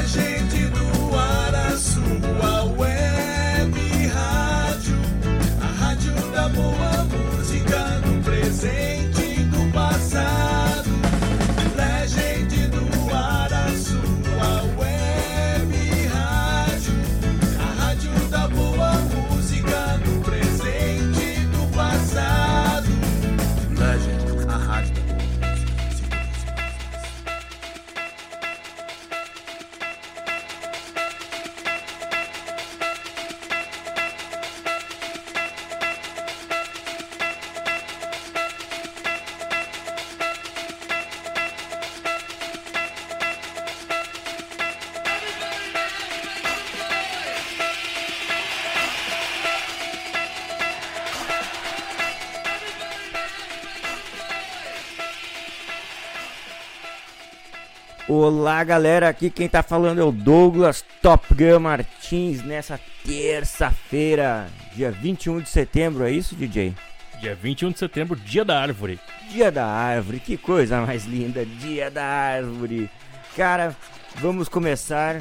Legend Olá galera, aqui quem tá falando é o Douglas Top Gun Martins nessa terça-feira, dia 21 de setembro, é isso, DJ? Dia 21 de setembro, dia da árvore. Dia da árvore, que coisa mais linda, dia da árvore. Cara, vamos começar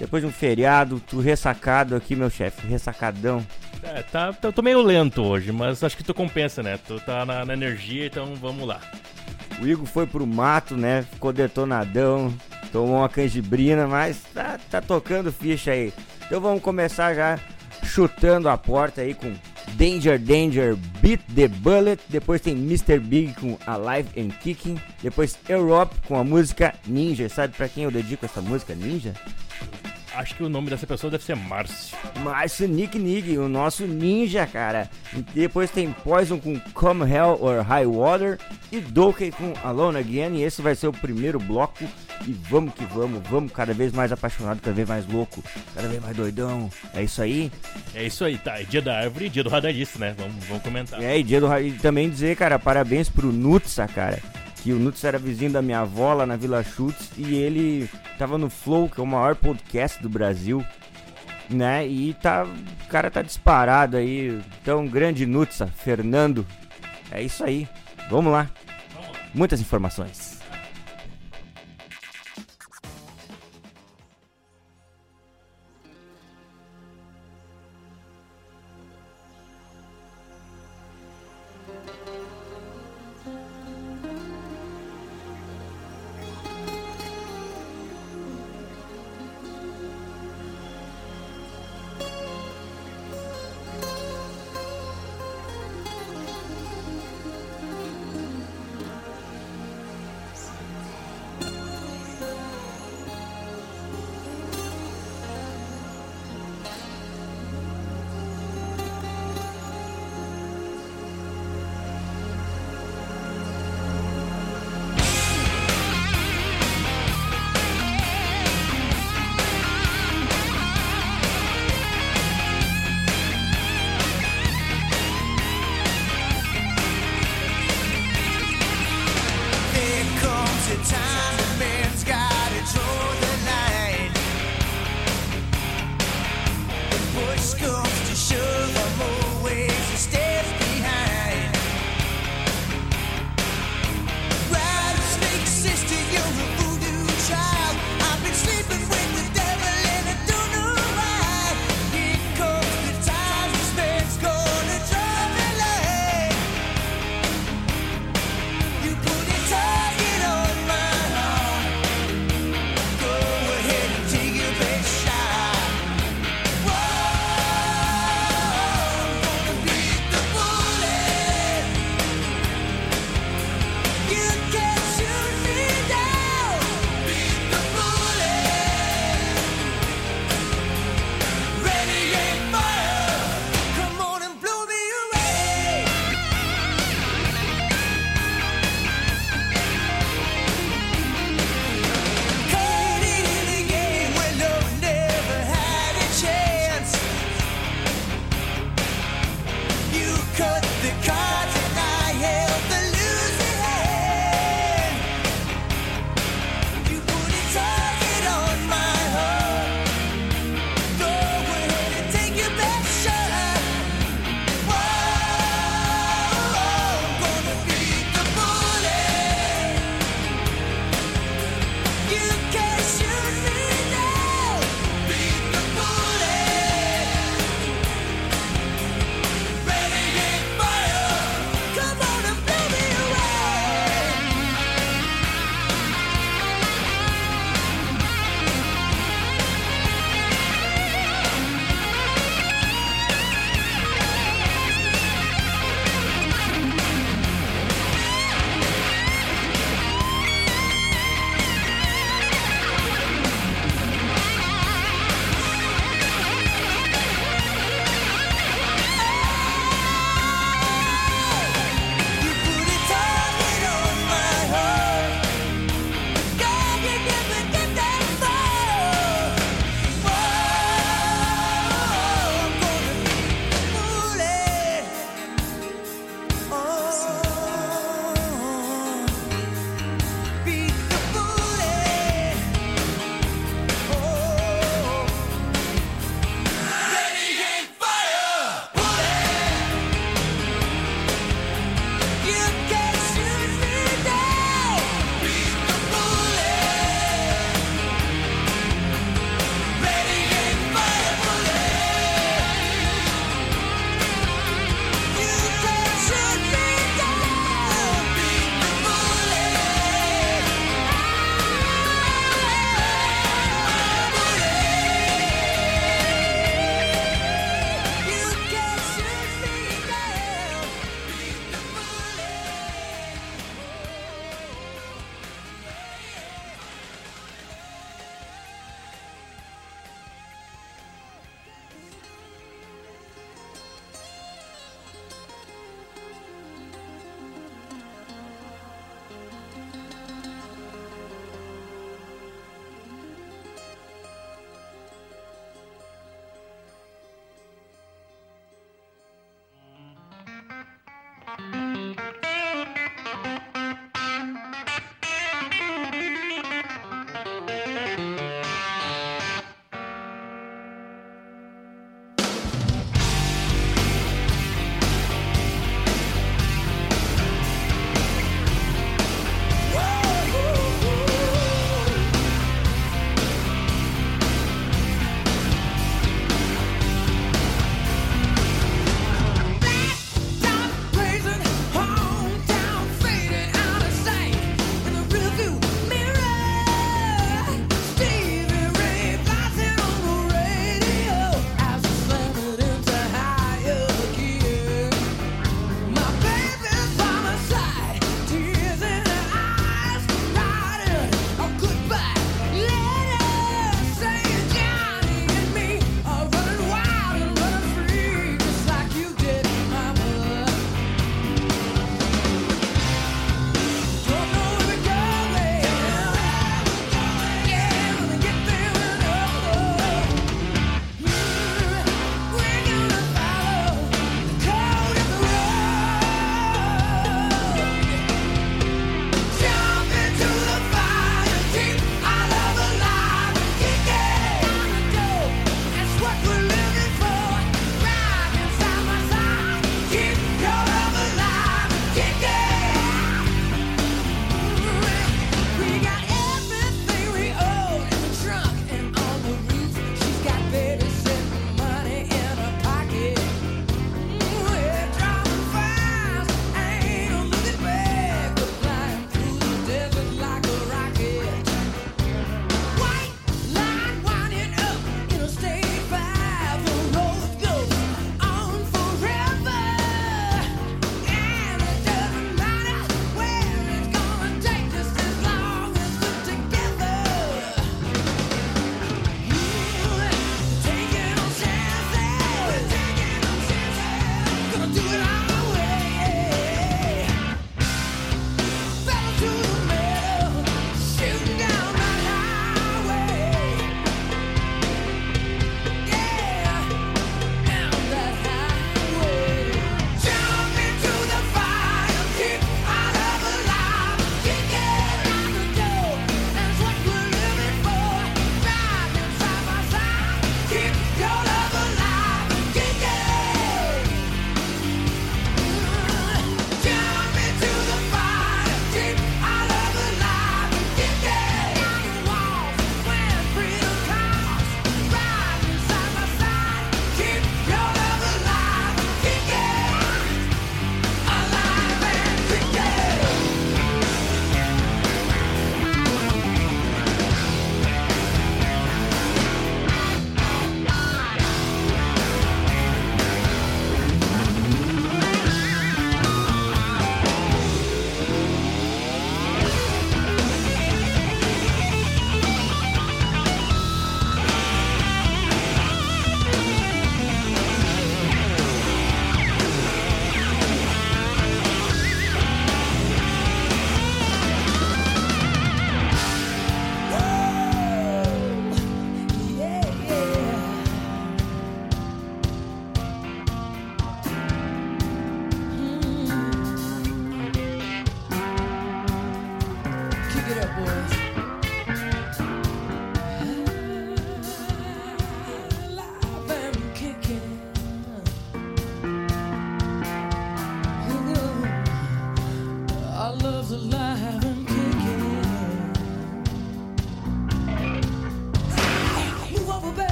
depois de um feriado, tu ressacado aqui, meu chefe, ressacadão. É, tá, eu tô meio lento hoje, mas acho que tu compensa, né? Tu tá na, na energia, então vamos lá. O Igor foi pro mato, né? Ficou detonadão, tomou uma canjibrina, mas tá, tá tocando ficha aí. Então vamos começar já chutando a porta aí com Danger Danger Beat the Bullet. Depois tem Mr. Big com Alive and Kicking. Depois Europe com a música Ninja. Sabe pra quem eu dedico essa música Ninja? Acho que o nome dessa pessoa deve ser Márcio. Márcio Nick Nig, o nosso ninja, cara. E depois tem Poison com Come Hell or High Water e Donkey com Alone Again. E esse vai ser o primeiro bloco. E vamos que vamos, vamos cada vez mais apaixonado, cada vez mais louco, cada vez mais doidão. É isso aí. É isso aí, tá? É dia da árvore e dia do radarista, né? Vamos, vamos comentar. É, e dia do e também dizer, cara, parabéns pro Nutsa, cara. Que o Nutsa era vizinho da minha avó lá na Vila Chutes e ele tava no Flow, que é o maior podcast do Brasil, né? E tá, o cara tá disparado aí. Então, grande Nutsa, Fernando. É isso aí. Vamos lá. Muitas informações.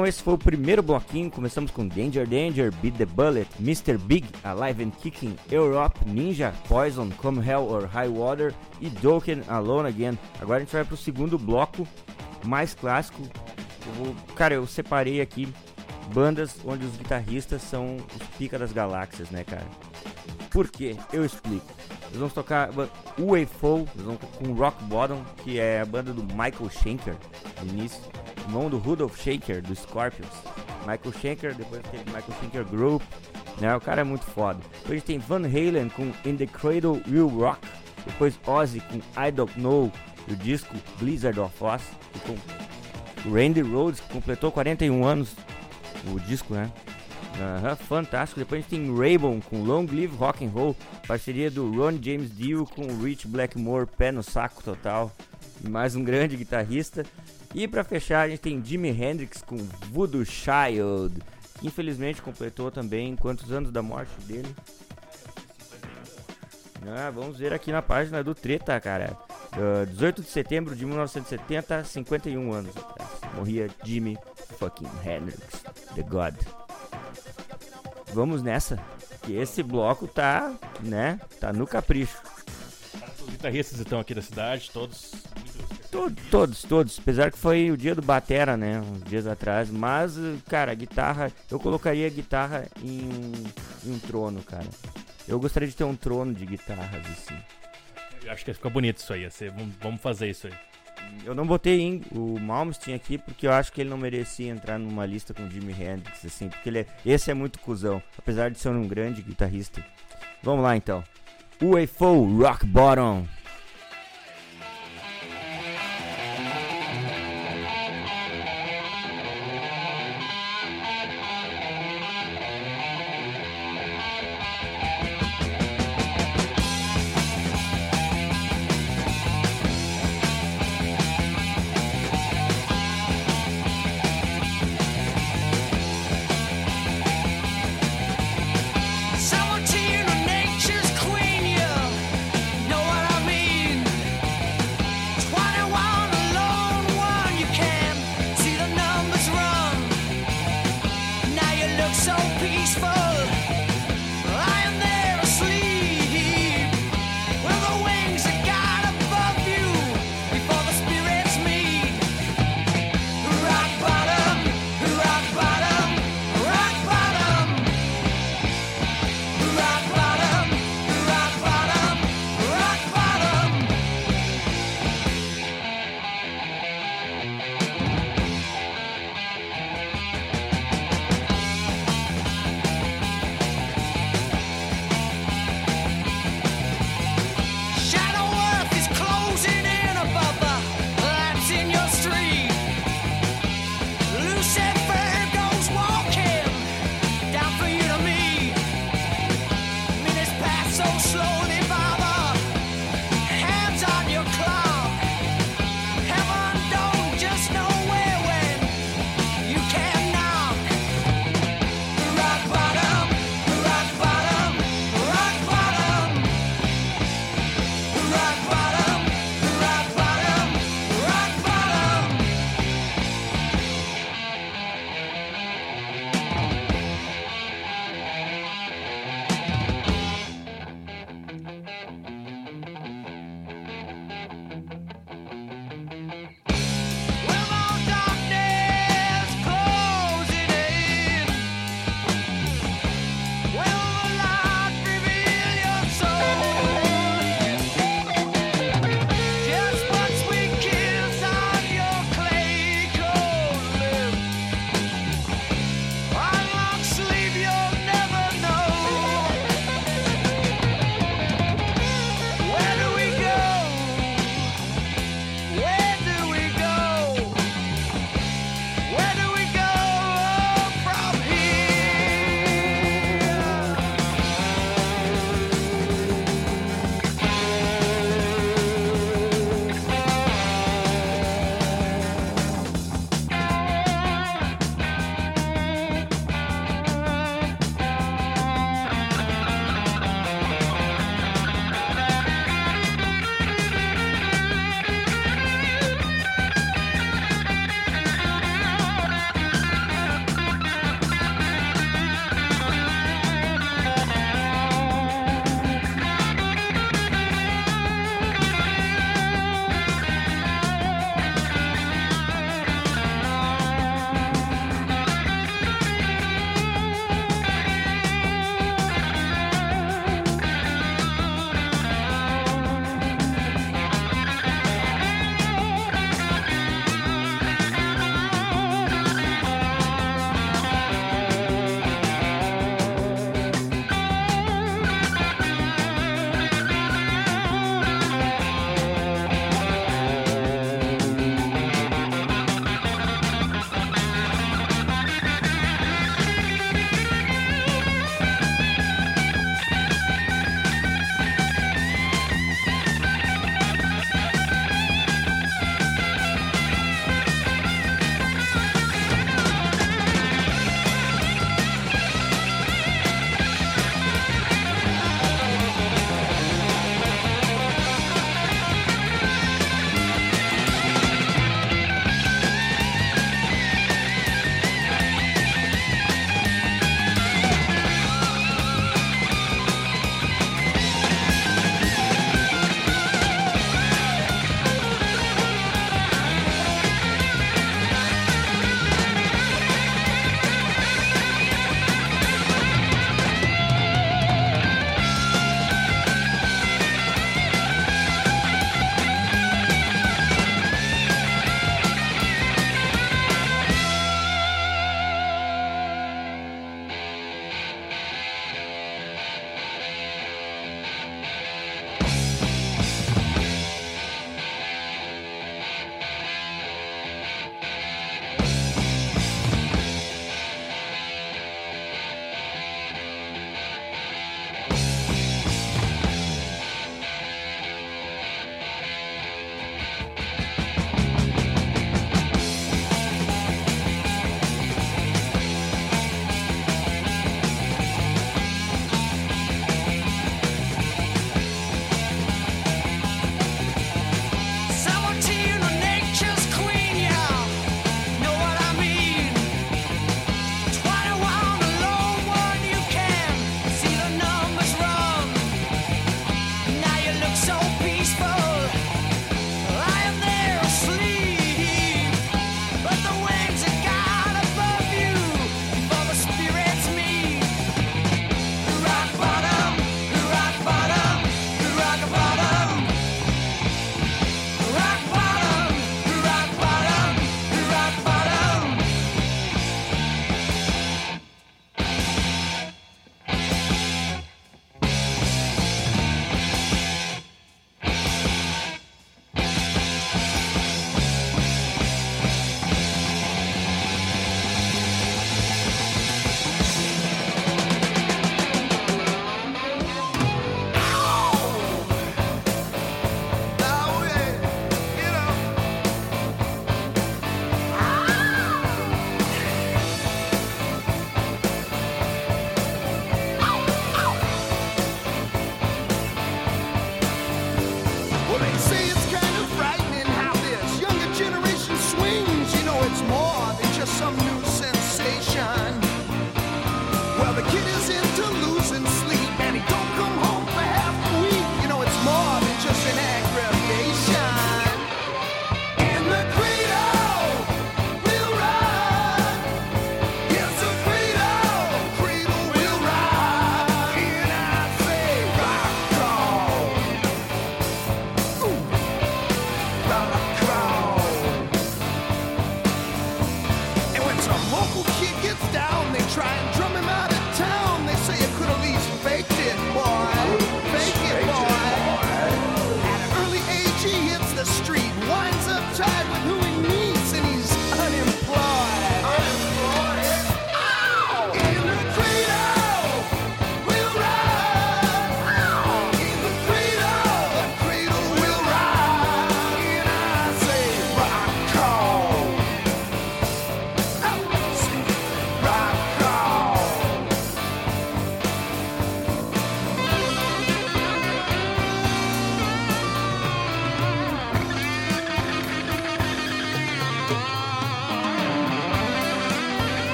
Então esse foi o primeiro bloquinho. Começamos com Danger Danger, Beat the Bullet, Mr. Big, Alive and Kicking, Europe, Ninja, Poison, Come Hell or High Water e Dokken Alone Again. Agora a gente vai pro segundo bloco, mais clássico. Eu cara, eu separei aqui bandas onde os guitarristas são os pica das galáxias, né, cara? Por quê? Eu explico. Nós vamos tocar UFO, nós vamos com Rock Bottom, que é a banda do Michael Schenker, no início, irmão do Rudolph Schenker, do Scorpions. Michael Schenker, depois teve Michael Schenker Group, né? O cara é muito foda. Depois a gente tem Van Halen com In the Cradle Will Rock, depois Ozzy com I Don't Know, o disco Blizzard of Oz, com Randy Rhodes, que completou 41 anos, o disco, né? Aham, fantástico. Depois a gente tem Raybon com Long Live Rock and Roll, parceria do Ron James Dio com Rich Blackmore, pé no saco total. Mais um grande guitarrista. E pra fechar a gente tem Jimi Hendrix com Voodoo Child, que infelizmente completou também quantos anos da morte dele? Ah, vamos ver aqui na página do Treta, cara. Ah, 18 de setembro de 1970, 51 anos atrás. Morria Jimi fucking Hendrix, The God. Vamos nessa, que esse bloco tá, né, tá no capricho. Os guitarristas estão aqui da cidade, todos. To- todos, todos. Apesar que foi o dia do Batera, né? Uns dias atrás. Mas, cara, a guitarra. Eu colocaria a guitarra em um, em um trono, cara. Eu gostaria de ter um trono de guitarras, assim. Eu acho que fica bonito isso aí. vamos- vamos fazer isso aí. Eu não botei em, o Malmsteen aqui porque eu acho que ele não merecia entrar numa lista com o Jimi Hendrix, assim. Porque ele é, esse é muito cuzão. Apesar de ser um grande guitarrista. Vamos lá, então. UFO Rock Bottom.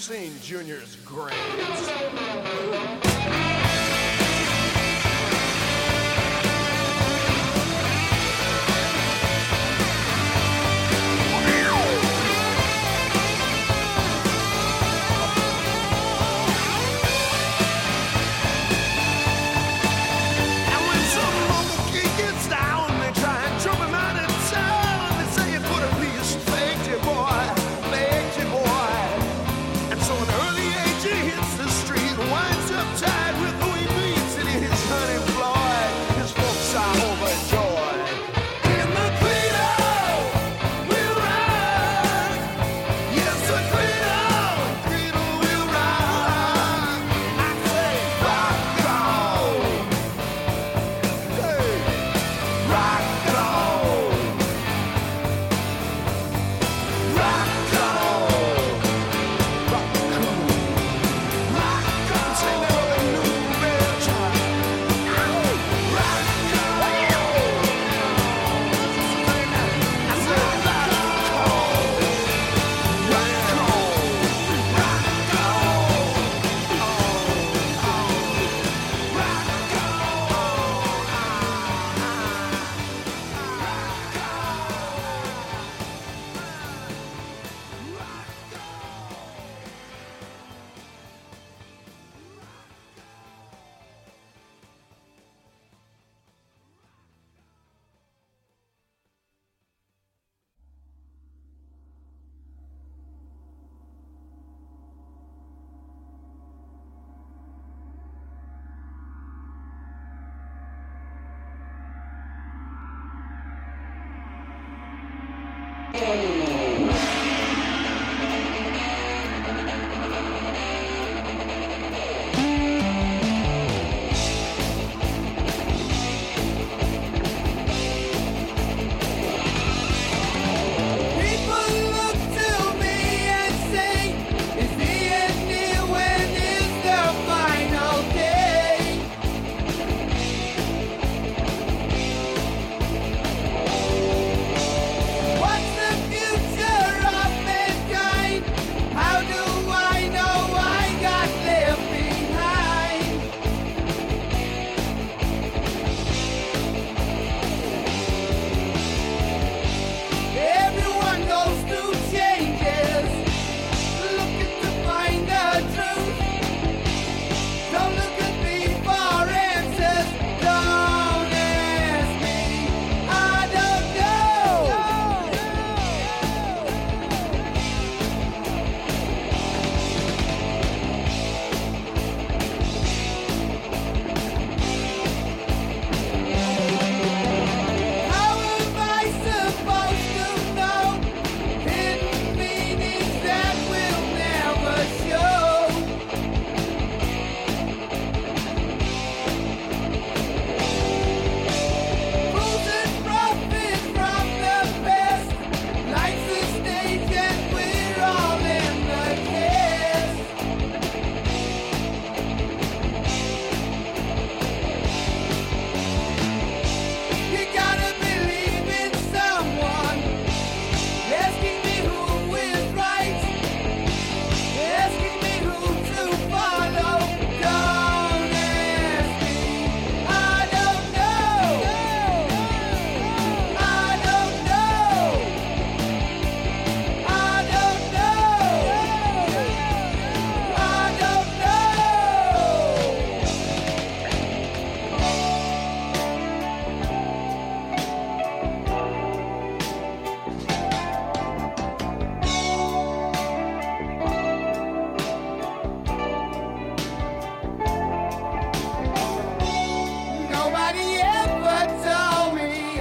Seen Junior's grades?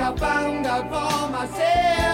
I found out for myself.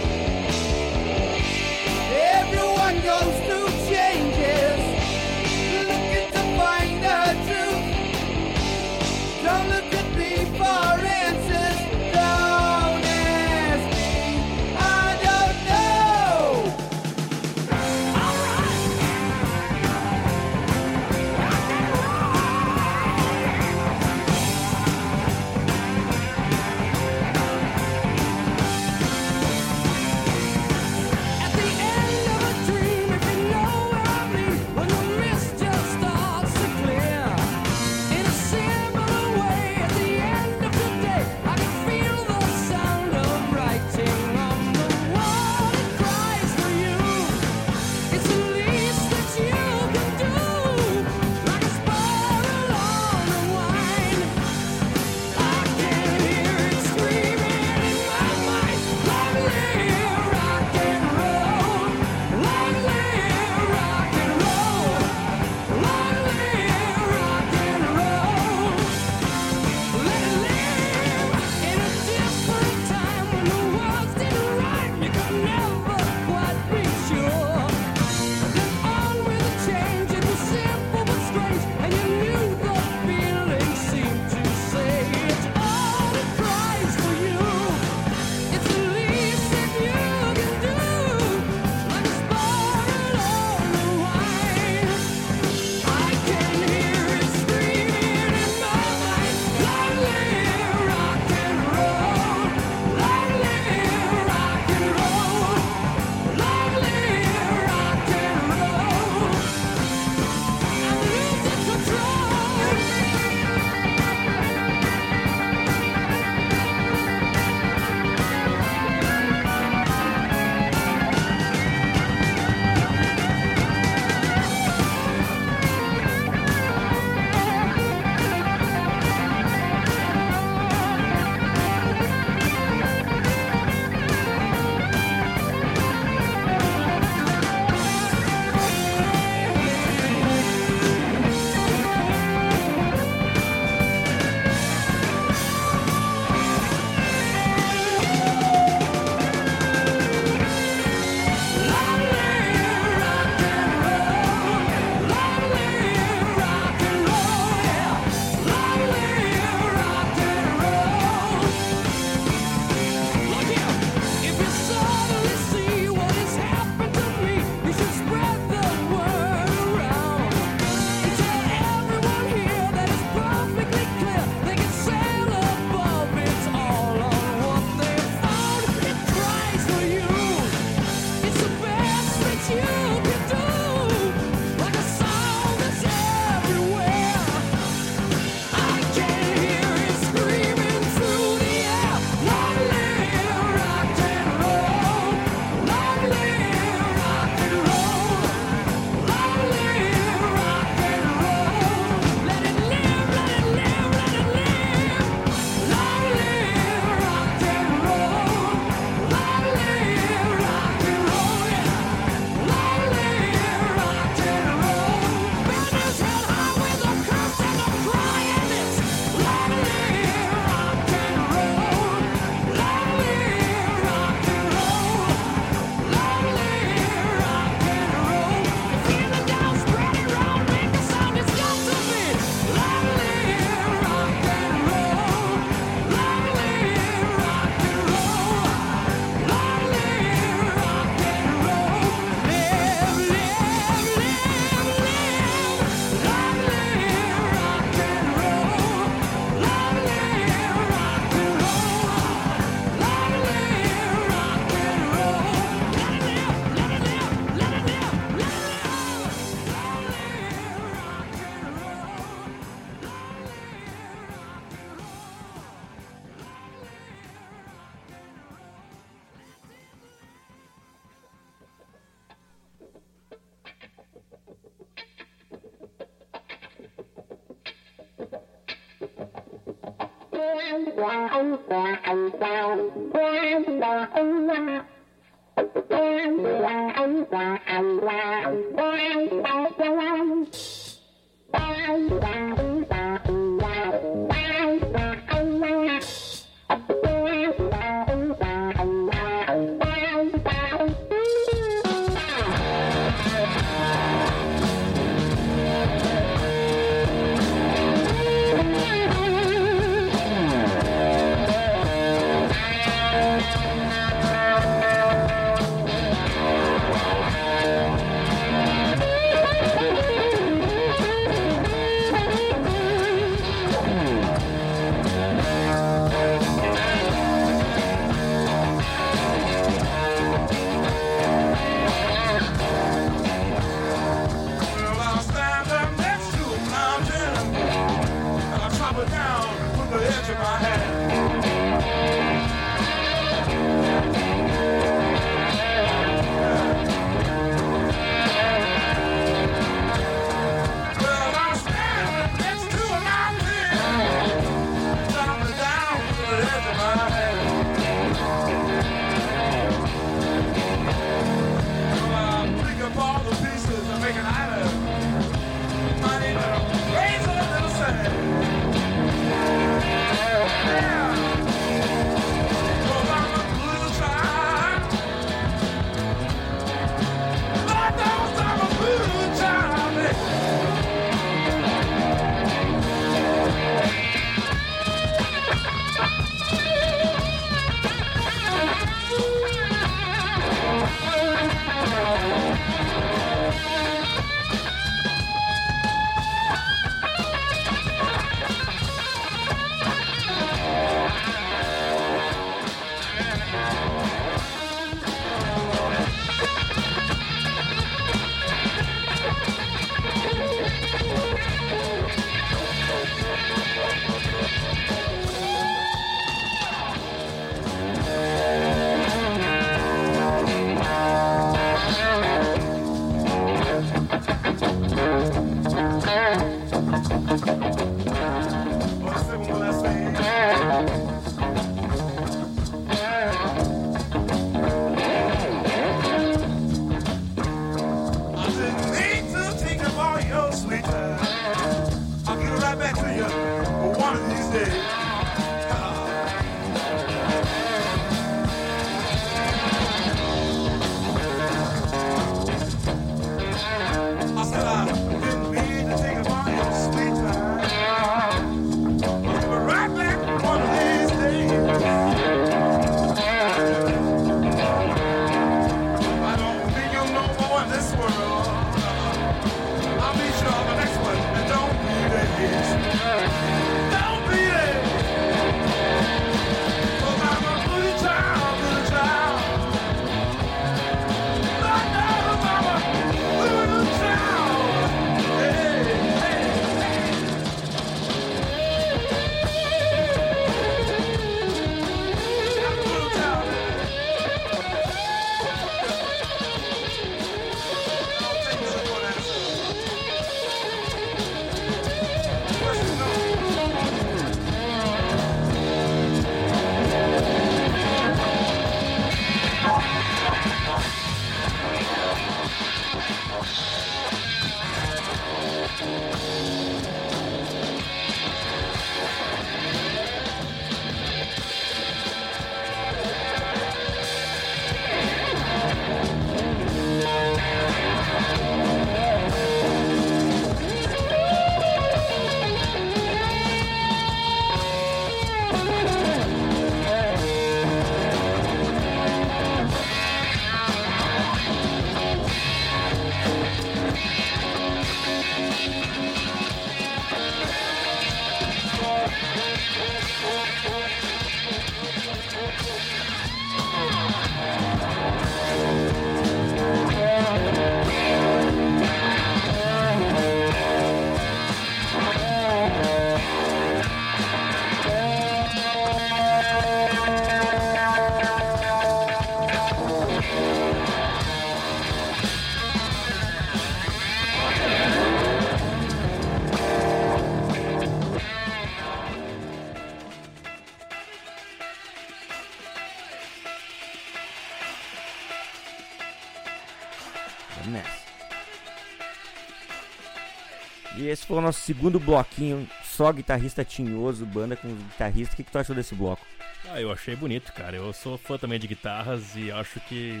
Esse foi o nosso segundo bloquinho, só guitarrista tinhoso, banda com guitarrista. O que, que tu achou desse bloco? Ah, eu achei bonito, cara. Eu sou fã também de guitarras e acho que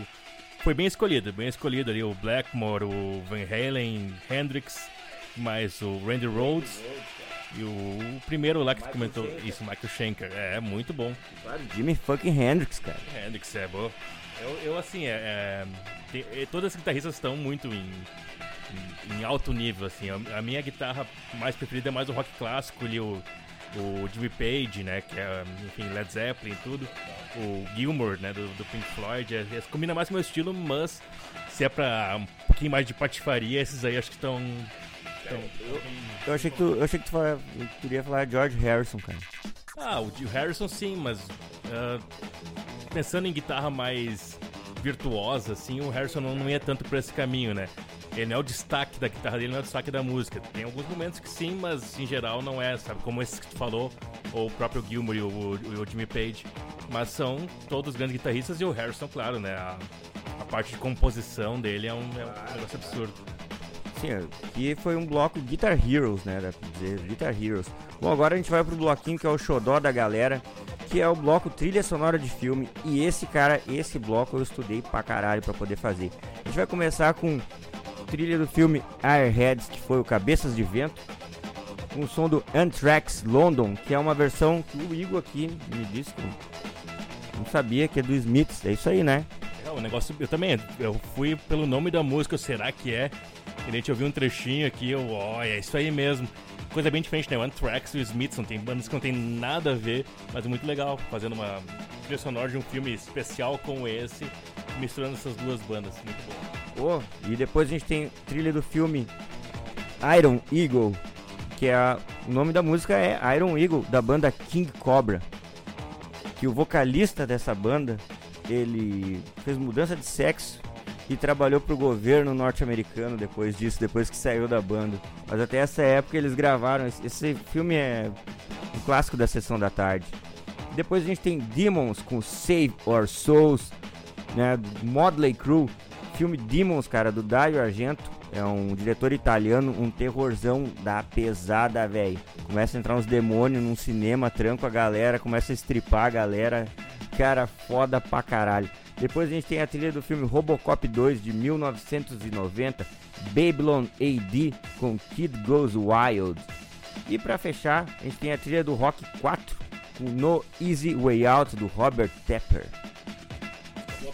foi bem escolhido, bem escolhido ali o Blackmore, o Van Halen, Hendrix, mais o Randy Rhoads e o, o primeiro lá que tu comentou, isso, Michael Schenker. É, muito bom. Claro, Jimmy fucking Hendrix, cara. Hendrix é bom. Eu, eu assim, é, é, tem- é, todas as guitarristas estão muito em, em, alto nível, assim. A, minha guitarra mais preferida é mais o rock clássico, ali, o, o Jimmy Page, né, que é, enfim, Led Zeppelin e tudo. O Gilmour, né, do, do Pink Floyd. É, é, combina mais com o meu estilo, mas se é pra um pouquinho mais de patifaria, esses aí acho que estão... Eu achei que tu, eu achei que tu queria falar George Harrison, cara. Ah, o Harrison sim, mas ah, pensando em guitarra mais virtuosa, assim, o Harrison não, não ia tanto por esse caminho, né? Ele não é o destaque da guitarra dele, não é o destaque da música. Tem alguns momentos que sim, mas em geral não é, sabe? Como esse que tu falou, ou o próprio Gilmour e o, o- o Jimmy Page. Mas são todos grandes guitarristas e o Harrison, claro, né? A, a parte de composição dele é um, é um negócio absurdo. Sim, aqui foi um bloco Guitar Heroes, né? Dá pra dizer, Guitar Heroes. Bom, agora a gente vai pro bloquinho que é o xodó da galera, que é o bloco trilha sonora de filme. E esse, cara, esse bloco eu estudei pra caralho pra poder fazer. A gente vai começar com trilha do filme Airheads, que foi o Cabeças de Vento. Com o som do Anthrax London, que é uma versão que o Igor aqui me disse que não sabia que é do Smiths. É isso aí, né? É, o negócio. Eu também. Eu fui pelo nome da música, será que é? E a gente ouviu um trechinho aqui, eu, ó, é isso aí mesmo. Coisa bem diferente, né? O Anthrax e o Smithson tem bandas que não tem nada a ver, mas é muito legal, fazendo uma trilha sonora de um filme especial como esse, misturando essas duas bandas. Muito bom. Oh, e depois a gente tem trilha do filme Iron Eagle, que é a- o nome da música é Iron Eagle da banda King Cobra. Que o vocalista dessa banda, ele fez mudança de sexo e trabalhou pro governo norte-americano depois disso, depois que saiu da banda. Mas até essa época eles gravaram esse, esse filme é um clássico da sessão da tarde. Depois a gente tem Demons com Save Our Souls, né, Modley Crew, filme Demons, cara, do Dario Argento, é um diretor italiano, um terrorzão da pesada, velho. Começa a entrar uns demônios num cinema, tranca a galera, começa a estripar a galera, cara, foda pra caralho. Depois a gente tem a trilha do filme Robocop 2 de 1990, Babylon AD com Kid Goes Wild. E pra fechar, a gente tem a trilha do Rock 4 com No Easy Way Out do Robert Tepper.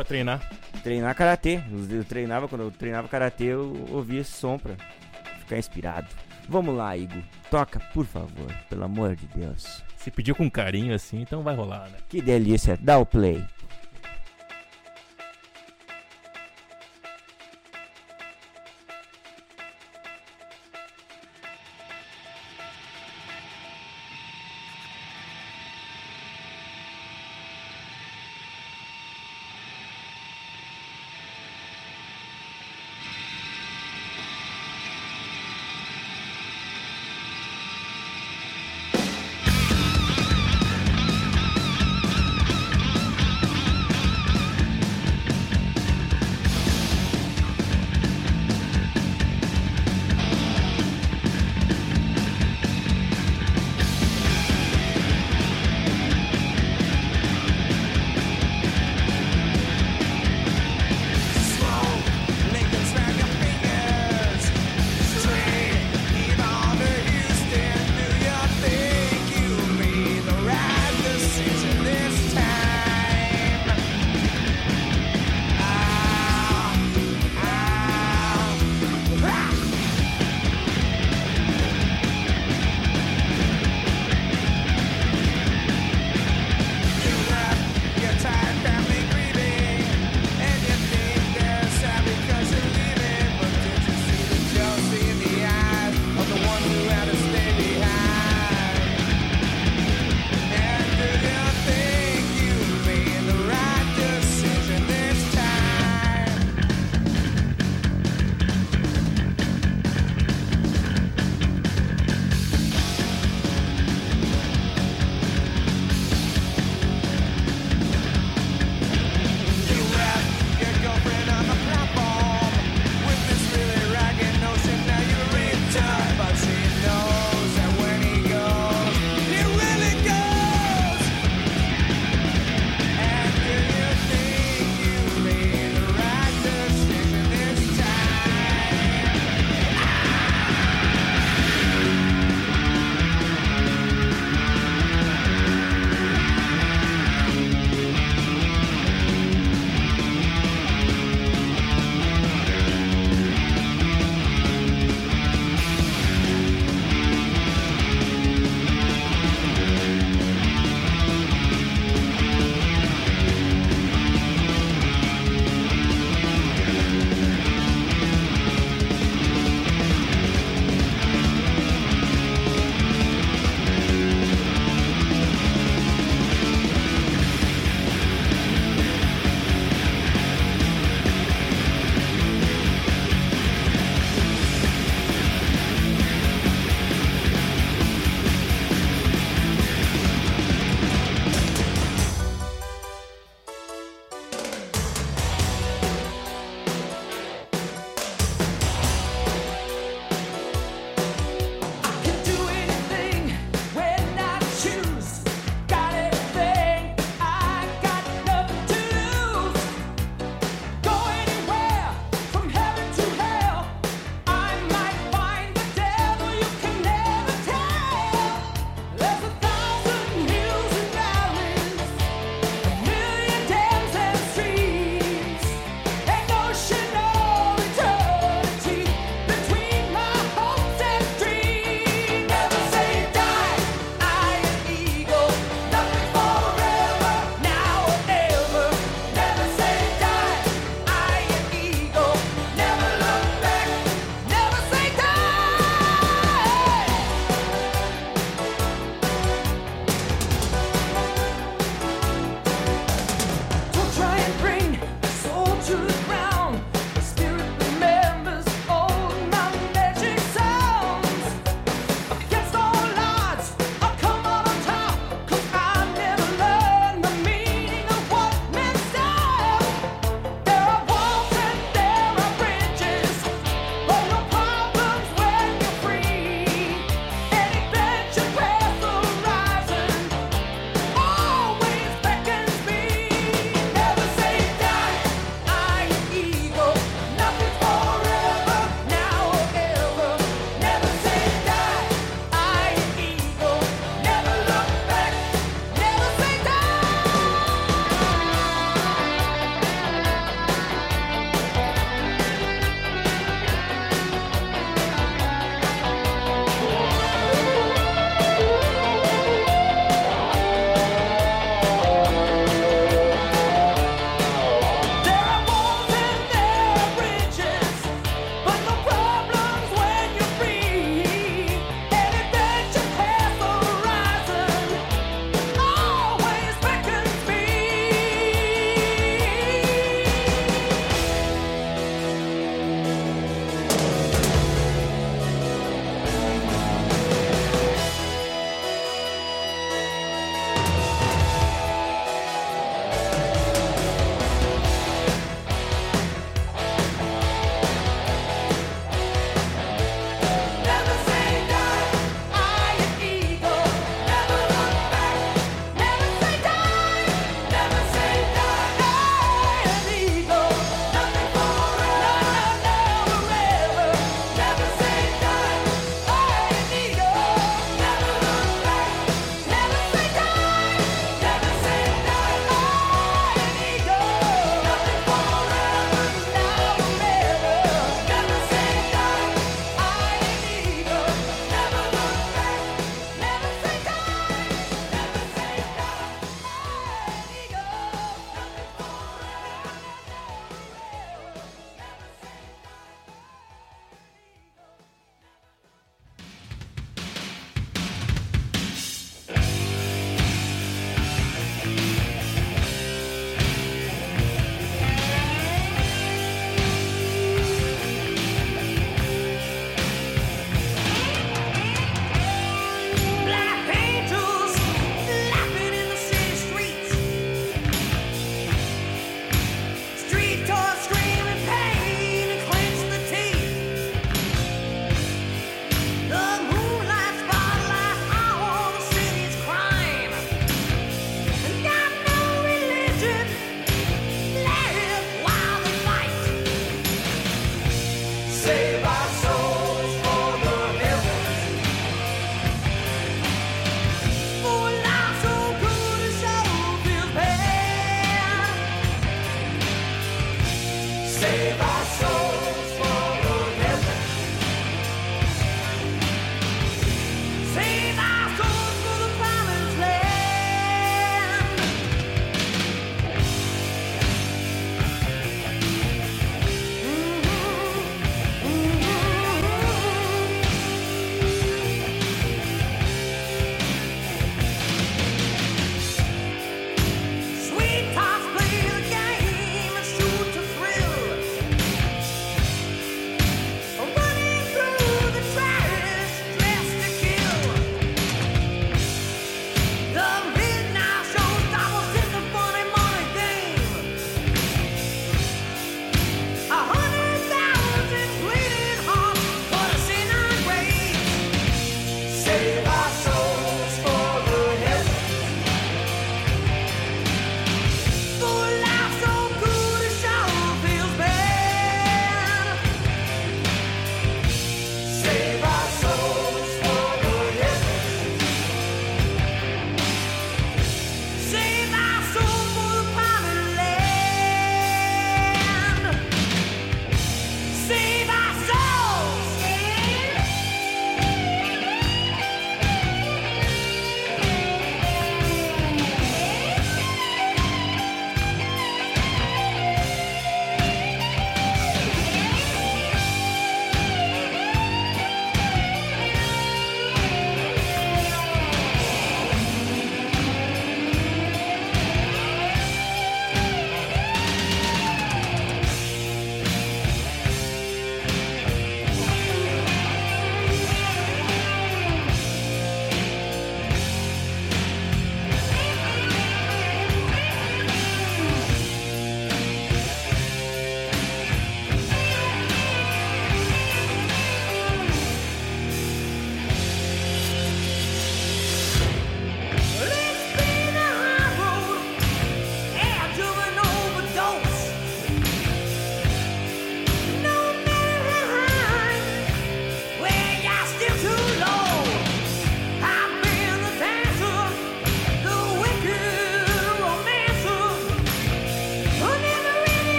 Pra treinar. Treinar karatê. Eu treinava quando eu treinava karatê, eu ouvia esse som pra ficar inspirado. Vamos lá, Igor. Toca, por favor, pelo amor de Deus. Se pediu com carinho assim, então vai rolar, né? Que delícia, dá o play.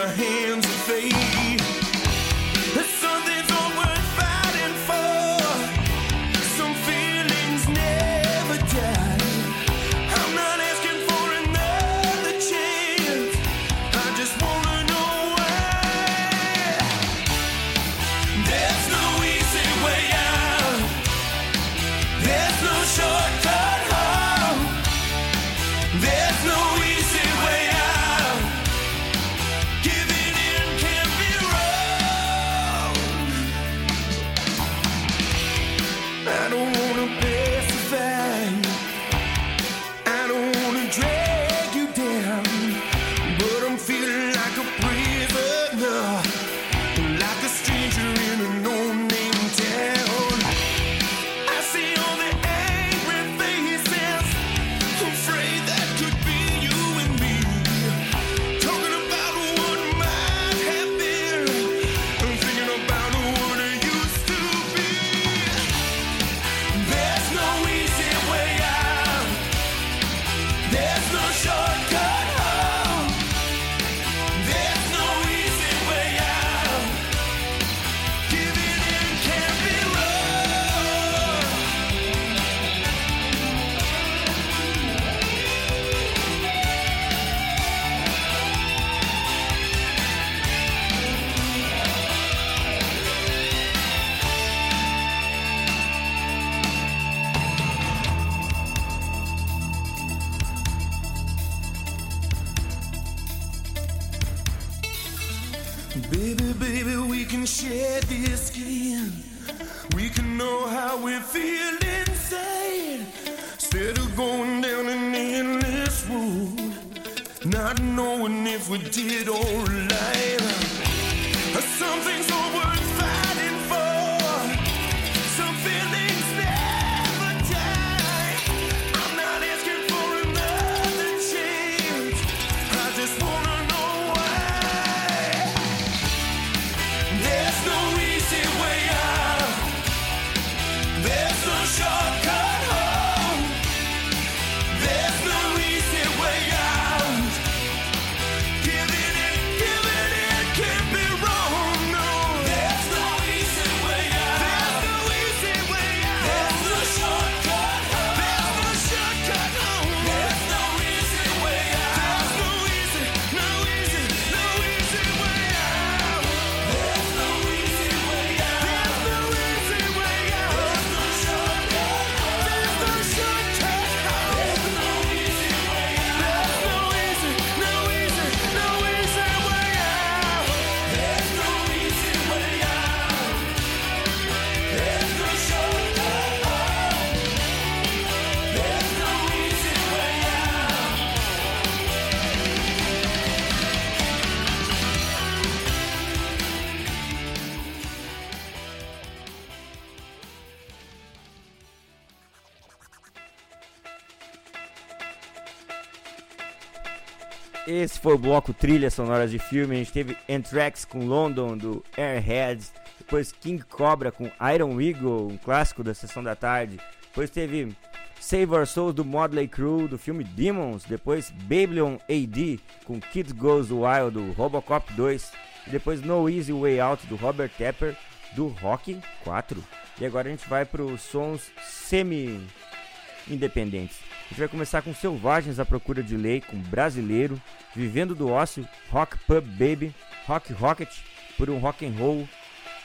Our hands. Foi o bloco Trilhas Sonoras de Filme. A gente teve Anthrax com London do Airheads. Depois King Cobra com Iron Eagle, um clássico da sessão da tarde. Depois teve Save Our Souls do Modley Crew do filme Demons. Depois Babylon AD com Kids Goes Wild do Robocop 2. E depois No Easy Way Out do Robert Tepper do Rock 4. E agora a gente vai para os sons semi independentes. A gente vai começar com Selvagens à Procura de Lei, com Brasileiro, Vivendo do Ócio, Rock Pub Baby, Rock Rocket, por um rock and roll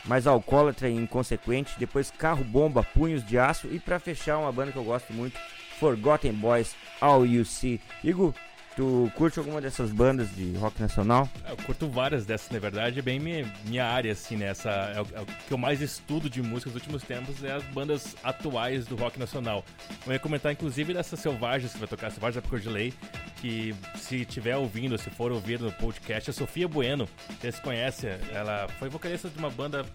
mais alcoólatra e inconsequente, depois Carro Bomba, Punhos de Aço e pra fechar uma banda que eu gosto muito, Forgotten Boys, All You See. Igor, tu curte alguma dessas bandas de rock nacional? É, Eu curto várias dessas, na verdade, é bem minha, minha área, assim, né? Essa, é, o, é o que eu mais estudo de música nos últimos tempos, é as bandas atuais do rock nacional. Eu ia comentar, inclusive, dessas Selvagens que vai tocar, Selvagens da Procura de Lei, que se estiver ouvindo, se for ouvir no podcast, a Sofia Bueno, vocês conhecem, ela foi vocalista de uma banda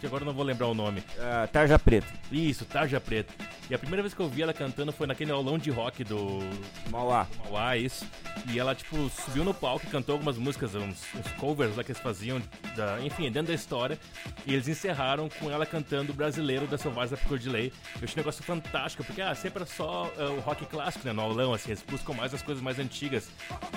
que agora eu não vou lembrar o nome. Ah, Tarja Preta, Isso, Tarja Preta. E a primeira vez que eu vi ela cantando foi naquele aulão de rock do Mauá. Mauá, isso. E ela, tipo, subiu no palco e cantou algumas músicas, uns, uns covers lá que eles faziam, da, enfim, dentro da história. E eles encerraram com ela cantando o brasileiro da Selvagem da Procura de Lei. Eu achei um negócio fantástico, porque ah, sempre é só ah, o rock clássico, né, no aulão, assim, eles buscam mais as coisas mais antigas.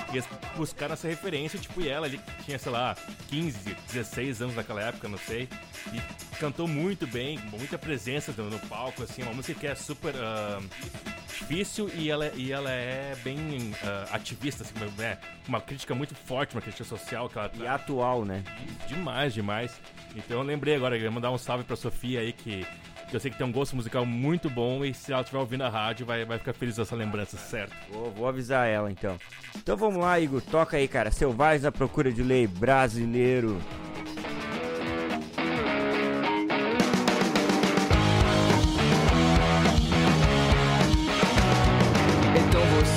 E eles buscaram essa referência, tipo, e ela ali tinha, sei lá, 15, 16 anos naquela época, não sei. E cantou muito bem, muita presença no, no palco, assim, uma música que é super ah, difícil e ela, e ela é bem ah, ativista, assim, né? Uma crítica muito forte, uma crítica social que ela E tá atual, né? demais, demais. Então eu lembrei agora, eu ia mandar um salve pra Sofia aí, que, que eu sei que tem um gosto musical muito bom e se ela estiver ouvindo a rádio, vai, vai ficar feliz com essa lembrança, certo? Vou, vou avisar ela então. Então vamos lá, Igor. Toca aí, cara. Selvagens à Procura de Lei brasileiro.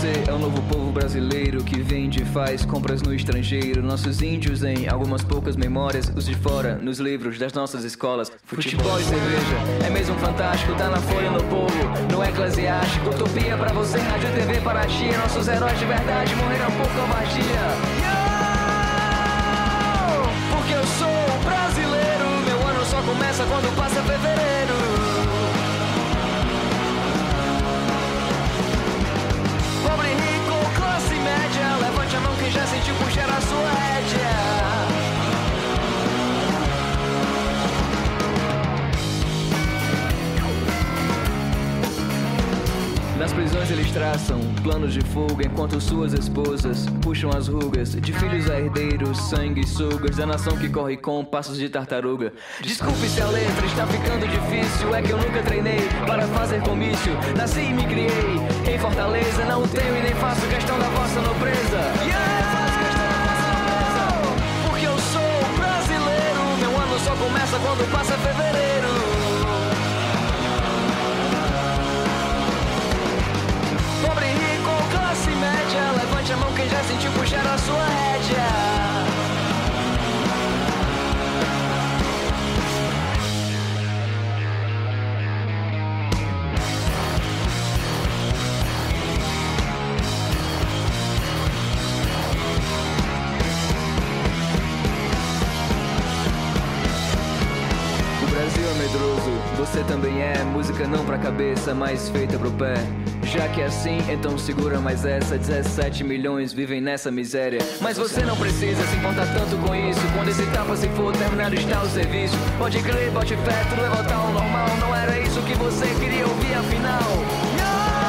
Você é o novo povo brasileiro que vende e faz compras no estrangeiro. Nossos índios em algumas poucas memórias, os de fora nos livros das nossas escolas. Futebol e cerveja é mesmo fantástico, tá na folha no povo, no eclesiástico. Utopia pra você, rádio TV para ti. Nossos heróis de verdade morreram por covardia. Porque eu sou brasileiro, meu ano só começa quando passa fevereiro. A mão quem já sentiu puxar a sua rédea Nas prisões eles traçam planos de fuga enquanto suas esposas puxam as rugas de filhos a herdeiros, sangue e sugas é da nação que corre com passos de tartaruga. Desculpe se a letra está ficando difícil, é que eu nunca treinei para fazer comício. Nasci e me criei em Fortaleza, não tenho e nem faço questão da vossa nobreza. Yeah! Porque eu sou brasileiro, meu ano só começa quando passa fevereiro. média. Levante a mão quem já sentiu puxar a sua rédea. O Brasil é medroso, você também é. Música não pra cabeça, mas feita pro pé. Já que é assim, então segura mais essa. 17 milhões vivem nessa miséria. Mas você não precisa se importar tanto com isso. Quando esse tapa se for terminado está o serviço. Pode crer, bote fé, tudo é voltar ao normal. Não era isso que você queria ouvir afinal. Não!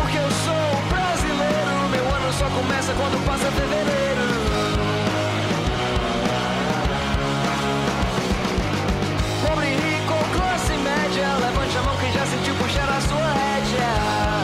Porque eu sou brasileiro. Meu ano só começa quando passa fevereiro. Levante a mão quem já sentiu puxar a sua rédea.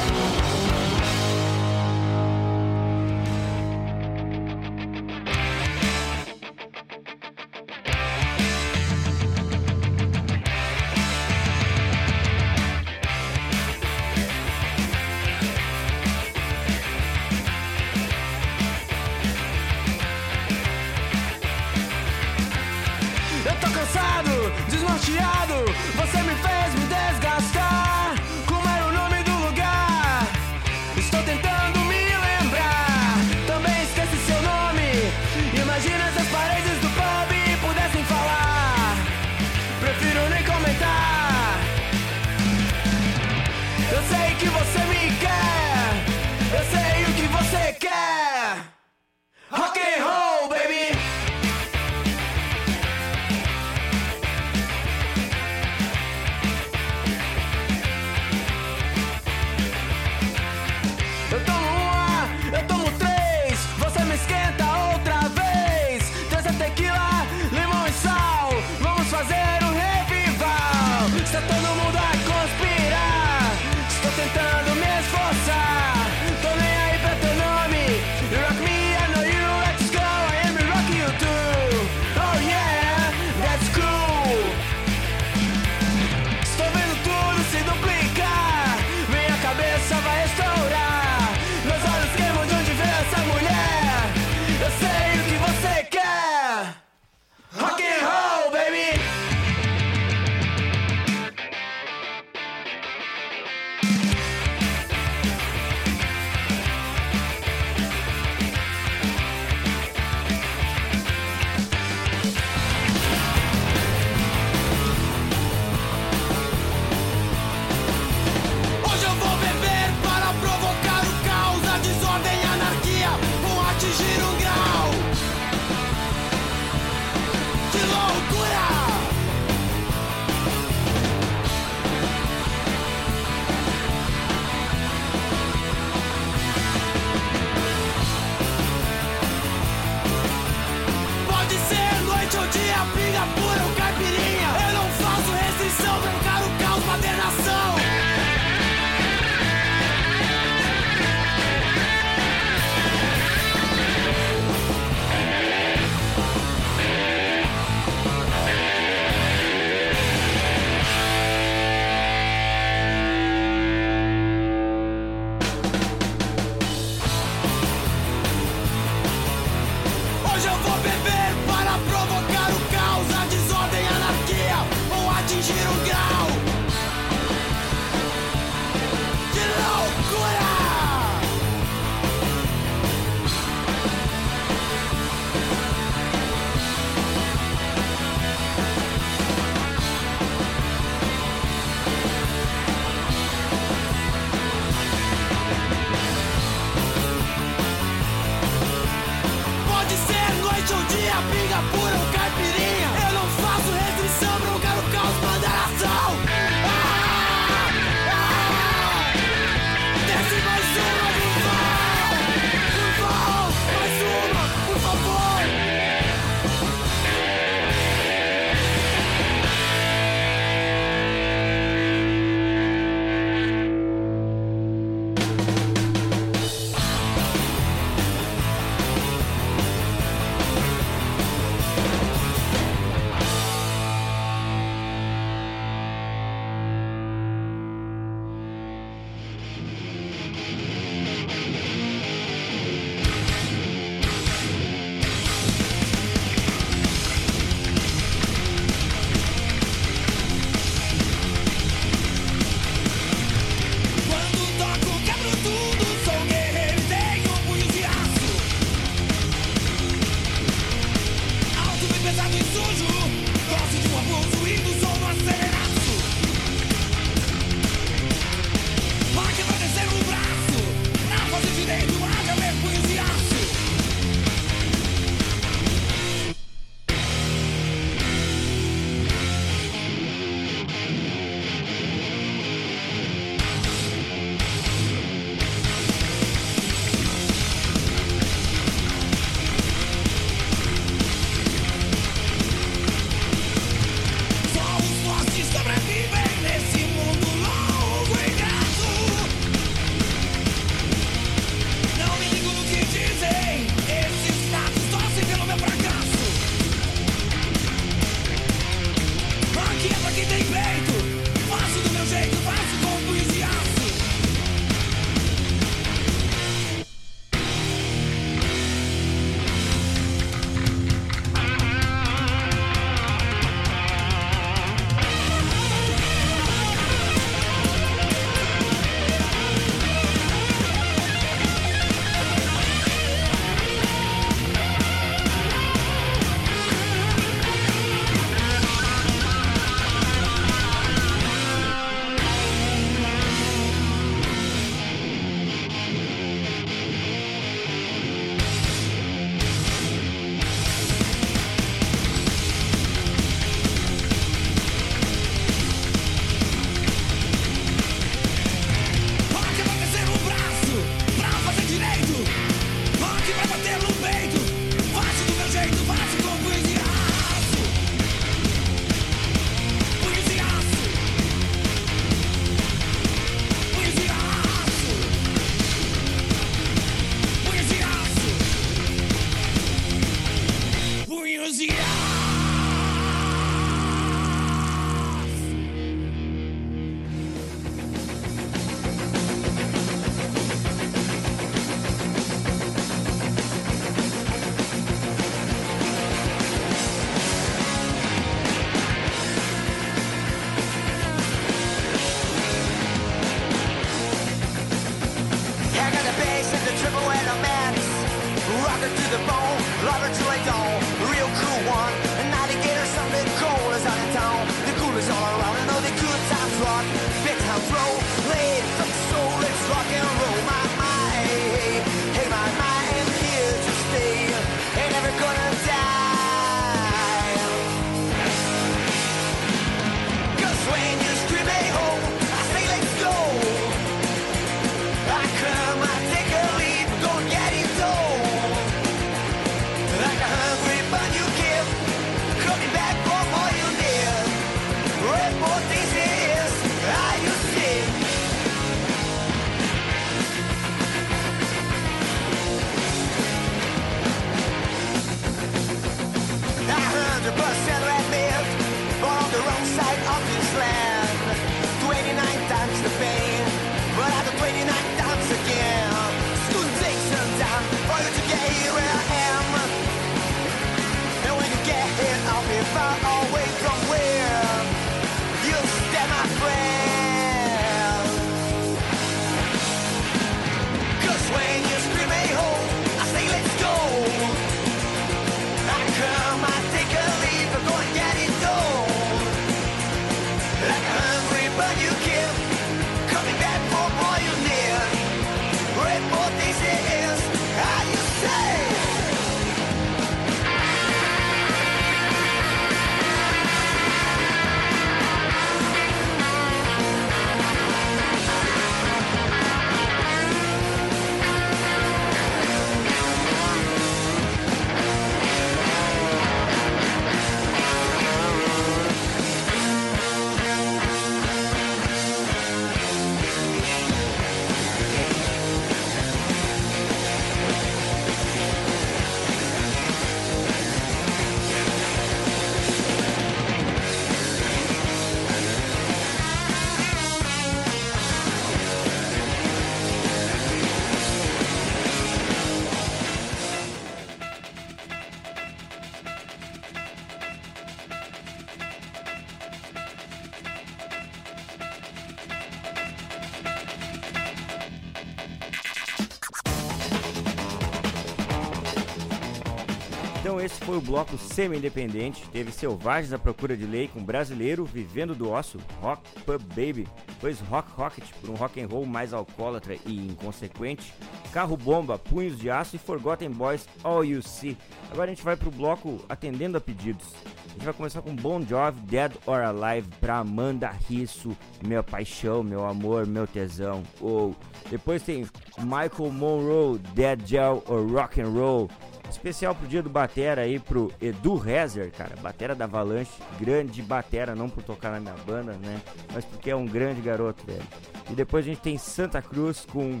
O bloco semi-independente. Teve Selvagens à Procura de Lei com Brasileiro Vivendo do Osso, Rock Pub Baby, depois Rock Rocket por um rock and roll mais alcoólatra e inconsequente, Carro Bomba, Punhos de Aço e Forgotten Boys All You See. Agora a gente vai pro bloco atendendo a pedidos. A gente vai começar com Bon Jovi, Dead or Alive, pra Amanda Risso, Minha Paixão, Meu Amor, Meu Tesão. Ou depois tem Michael Monroe, Dead Gel or Rock and Roll. Especial pro dia do Batera aí pro Edu Rezer, cara. Batera da Avalanche, grande batera, não por tocar na minha banda, né? Mas porque é um grande garoto, velho. E depois a gente tem Santa Cruz com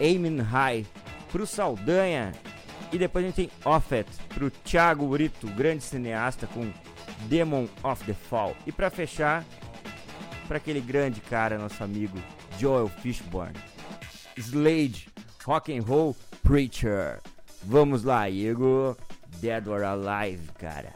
Aiming High pro Saldanha. E depois a gente tem Offet pro Thiago Brito, grande cineasta com Demon of the Fall. E pra fechar, para aquele grande cara, nosso amigo Joel Fishburne. Slade, Rock and Roll Preacher. Vamos lá, Igor. Dead or Alive, cara.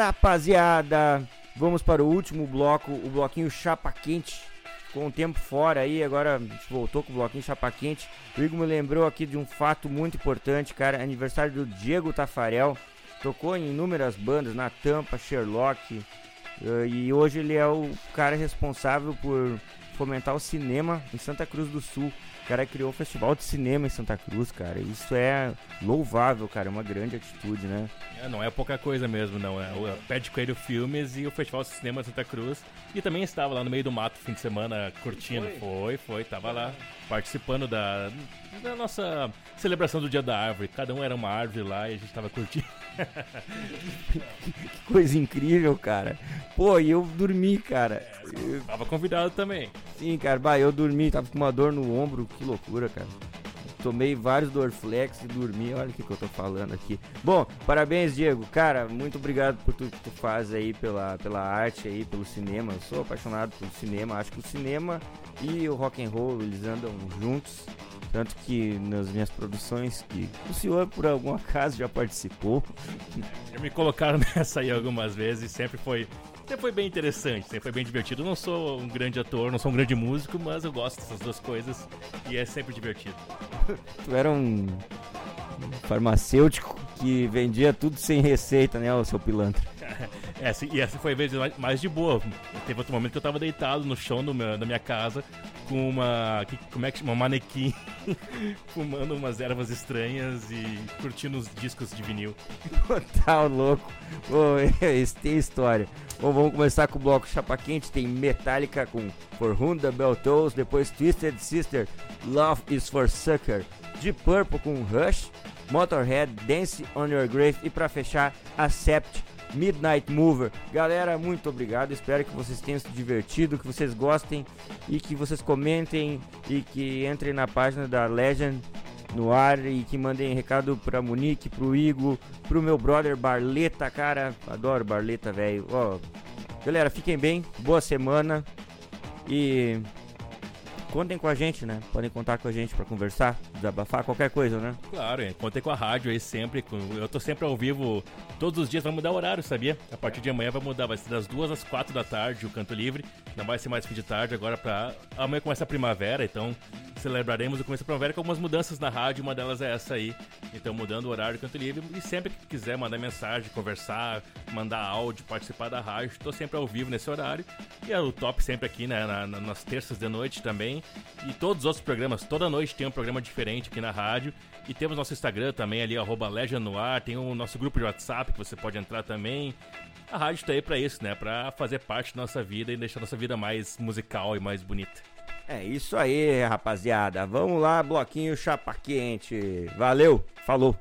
Rapaziada, vamos para o último bloco, o bloquinho Chapa Quente. Com um tempo fora aí, agora a gente voltou com o bloquinho Chapa Quente. O Igor me lembrou aqui de um fato muito importante, cara. Aniversário do Diego Tafarel. Tocou em inúmeras bandas, na Tampa, Sherlock. eh, e hoje ele é o cara responsável por fomentar o cinema em Santa Cruz do Sul. O cara criou o Festival de Cinema em Santa Cruz, cara. Isso é louvável, cara. É uma grande atitude, né? É, não é pouca coisa mesmo, não. É o Pé de Coelho Filmes e o Festival de Cinema Santa Cruz. E também estava lá no meio do mato fim de semana curtindo. Foi, foi, tava lá participando da, da nossa celebração do Dia da Árvore. Cada um era uma árvore lá e a gente tava curtindo. Que coisa incrível, cara. Pô, e eu dormi, cara. Eu- Tava convidado também. sim, cara. Bah, eu dormi, tava com uma dor no ombro. Que loucura, cara. Tomei vários Dorflex e dormi. Olha o que, que eu tô falando aqui. Bom, parabéns, Diego. Cara, muito obrigado por tudo que tu faz aí, pela, pela arte aí, pelo cinema. Eu sou apaixonado pelo cinema. Acho que o cinema e o rock and roll, eles andam juntos. Tanto que nas minhas produções, que o senhor, por algum acaso, já participou. Já me colocaram nessa aí algumas vezes e sempre foi, sempre foi bem interessante, sempre foi bem divertido. Eu não sou um grande ator, não sou um grande músico, mas eu gosto dessas duas coisas e é sempre divertido. Tu era um um farmacêutico que vendia tudo sem receita, né, o seu pilantra? Essa, e essa foi a vez mais- de boa. Teve outro momento que eu tava deitado no chão meu- da minha casa com uma. que- como é que chama? Uma manequim, fumando umas ervas estranhas e curtindo os discos de vinil. tá louco. Esse tem história. Bom, vamos começar com o bloco Chapa Quente. Tem Metallica com For Whom the Bell Tolls. Depois Twisted Sister, Love is for Sucker. Deep Purple com Rush. Motorhead, Dance on Your Grave. E pra fechar, Accept. Midnight Mover. Galera, muito obrigado. Espero que vocês tenham se divertido, que vocês gostem e que vocês comentem e que entrem na página da Legend no ar e que mandem recado pra Monique, pro Igor, pro meu brother Barleta, cara. Adoro Barleta, velho. Galera, fiquem bem, boa semana e contem com a gente, né? Podem contar com a gente pra conversar, desabafar, qualquer coisa, né? Claro, hein? contei com a rádio aí sempre. eu tô sempre ao vivo todos os dias, vai mudar o horário, sabia? A partir de amanhã vai mudar, vai ser das duas às quatro da tarde o canto livre. Não vai ser mais fim de tarde, agora pra. Amanhã começa a primavera, então celebraremos o começo da primavera com algumas mudanças na rádio, uma delas é essa aí. Então mudando o horário do canto livre. E sempre que quiser mandar mensagem, conversar, mandar áudio, participar da rádio, tô sempre ao vivo nesse horário. E é o top sempre aqui, né? na- na- nas terças de noite também. E todos os outros programas, toda noite tem um programa diferente aqui na rádio. E temos nosso Instagram também ali, arroba. Tem o nosso grupo de WhatsApp que você pode entrar também. A rádio tá aí pra isso, né? Pra fazer parte da nossa vida e deixar nossa vida mais musical e mais bonita. É isso aí, rapaziada. Vamos lá, bloquinho chapa quente. Valeu, falou.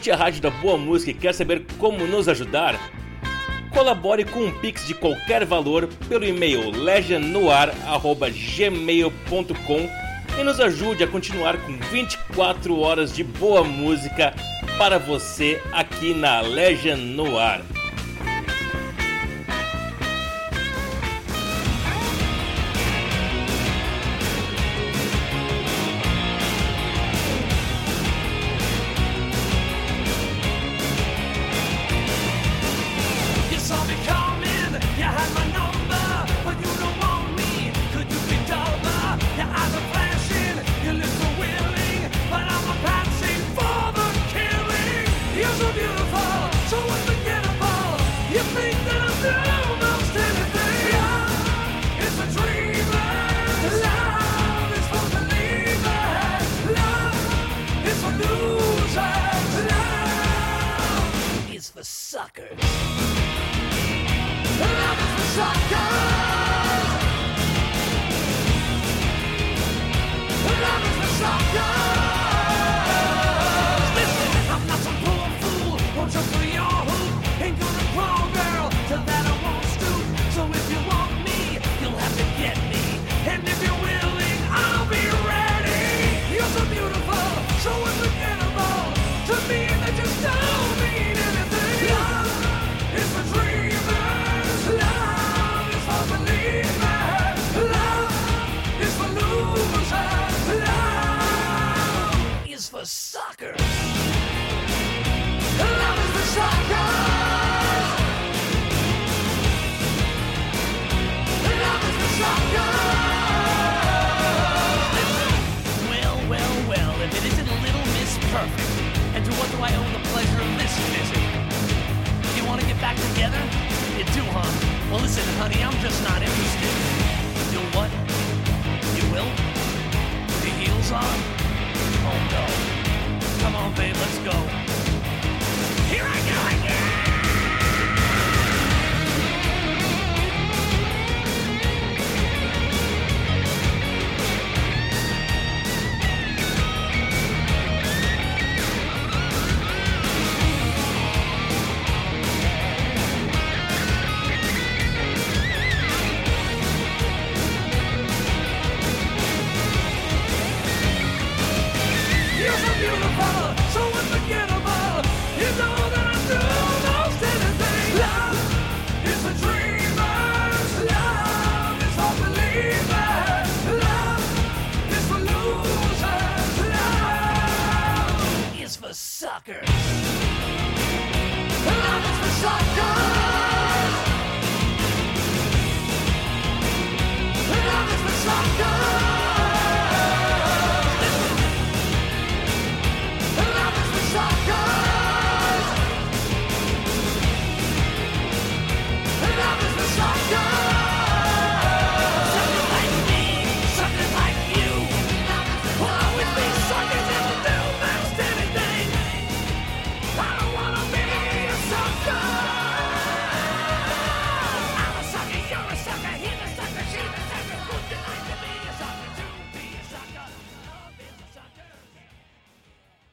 Curte a Rádio da Boa Música e quer saber como nos ajudar? Colabore com um Pix de qualquer valor pelo e-mail legianoar.gmail.com e nos ajude a continuar com 24 horas de boa música para você aqui na Legion Noir.